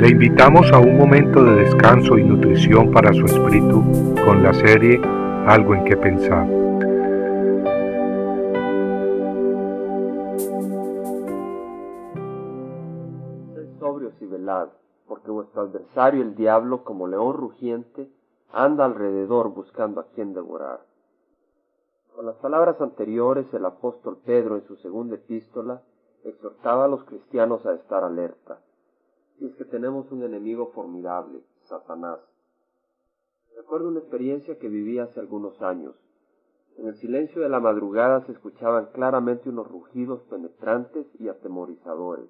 Le invitamos a un momento de descanso y nutrición para su espíritu con la serie Algo en que pensar. Sobrios y velad, porque vuestro adversario el diablo, como león rugiente, anda alrededor buscando a quien devorar. Con las palabras anteriores, el apóstol Pedro en su segunda epístola exhortaba a los cristianos a estar alerta. Y es que tenemos un enemigo formidable, Satanás. Recuerdo una experiencia que viví hace algunos años. En el silencio de la madrugada se escuchaban claramente unos rugidos penetrantes y atemorizadores.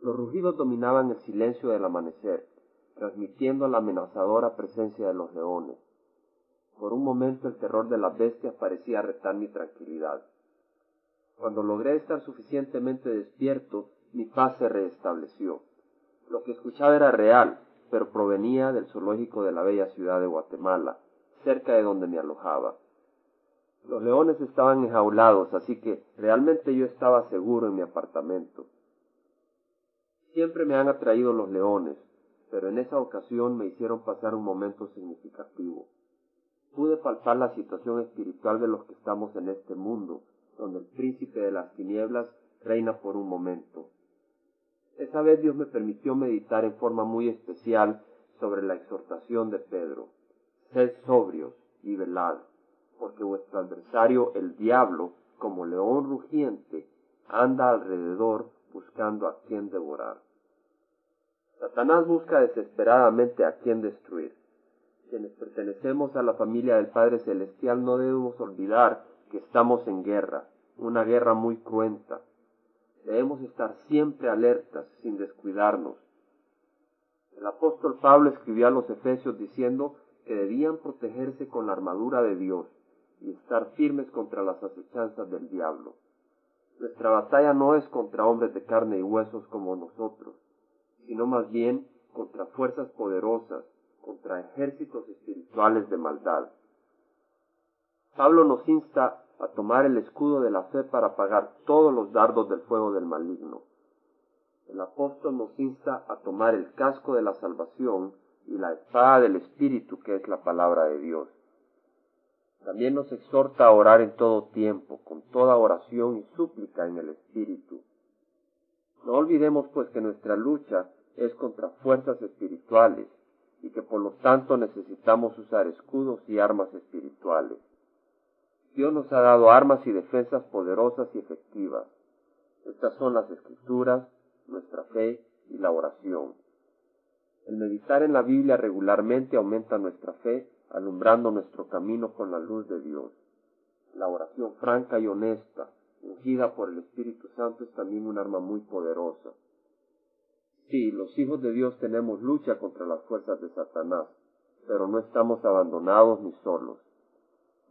Los rugidos dominaban el silencio del amanecer, transmitiendo la amenazadora presencia de los leones. Por un momento el terror de las bestias parecía retar mi tranquilidad. Cuando logré estar suficientemente despierto, mi paz se restableció. Lo que escuchaba era real, pero provenía del zoológico de la bella ciudad de Guatemala, cerca de donde me alojaba. Los leones estaban enjaulados, así que realmente yo estaba seguro en mi apartamento. Siempre me han atraído los leones, pero en esa ocasión me hicieron pasar un momento significativo. Pude palpar la situación espiritual de los que estamos en este mundo, donde el príncipe de las tinieblas reina por un momento. Esa vez Dios me permitió meditar en forma muy especial sobre la exhortación de Pedro. Sed sobrios y velad, porque vuestro adversario, el diablo, como león rugiente, anda alrededor buscando a quien devorar. Satanás busca desesperadamente a quien destruir. Quienes pertenecemos a la familia del Padre Celestial no debemos olvidar que estamos en guerra, una guerra muy cruenta. Debemos estar siempre alertas, sin descuidarnos. El apóstol Pablo escribió a los Efesios diciendo que debían protegerse con la armadura de Dios y estar firmes contra las acechanzas del diablo. Nuestra batalla no es contra hombres de carne y huesos como nosotros, sino más bien contra fuerzas poderosas, contra ejércitos espirituales de maldad. Pablo nos insta a tomar el escudo de la fe para apagar todos los dardos del fuego del maligno. El apóstol nos insta a tomar el casco de la salvación y la espada del Espíritu, que es la palabra de Dios. También nos exhorta a orar en todo tiempo, con toda oración y súplica en el Espíritu. No olvidemos pues que nuestra lucha es contra fuerzas espirituales y que por lo tanto necesitamos usar escudos y armas espirituales. Dios nos ha dado armas y defensas poderosas y efectivas. Estas son las escrituras, nuestra fe y la oración. El meditar en la Biblia regularmente aumenta nuestra fe, alumbrando nuestro camino con la luz de Dios. La oración franca y honesta, ungida por el Espíritu Santo, es también un arma muy poderosa. Sí, los hijos de Dios tenemos lucha contra las fuerzas de Satanás, pero no estamos abandonados ni solos.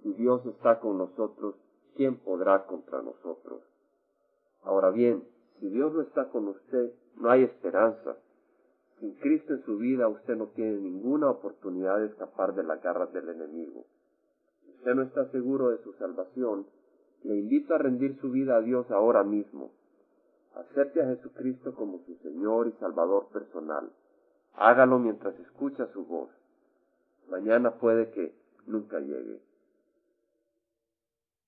Si Dios está con nosotros, ¿quién podrá contra nosotros? Ahora bien, si Dios no está con usted, no hay esperanza. Sin Cristo en su vida, usted no tiene ninguna oportunidad de escapar de las garras del enemigo. Si usted no está seguro de su salvación, le invito a rendir su vida a Dios ahora mismo. Acepte a Jesucristo como su Señor y Salvador personal. Hágalo mientras escucha su voz. Mañana puede que nunca llegue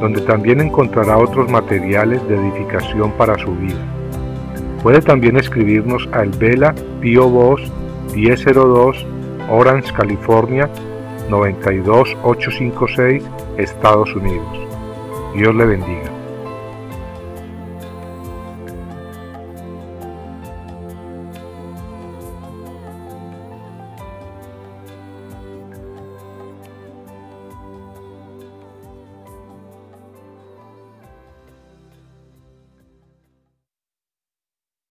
donde también encontrará otros materiales de edificación para su vida. Puede también escribirnos a El Vela Pio Box 1002 Orange, California 92856, Estados Unidos. Dios le bendiga.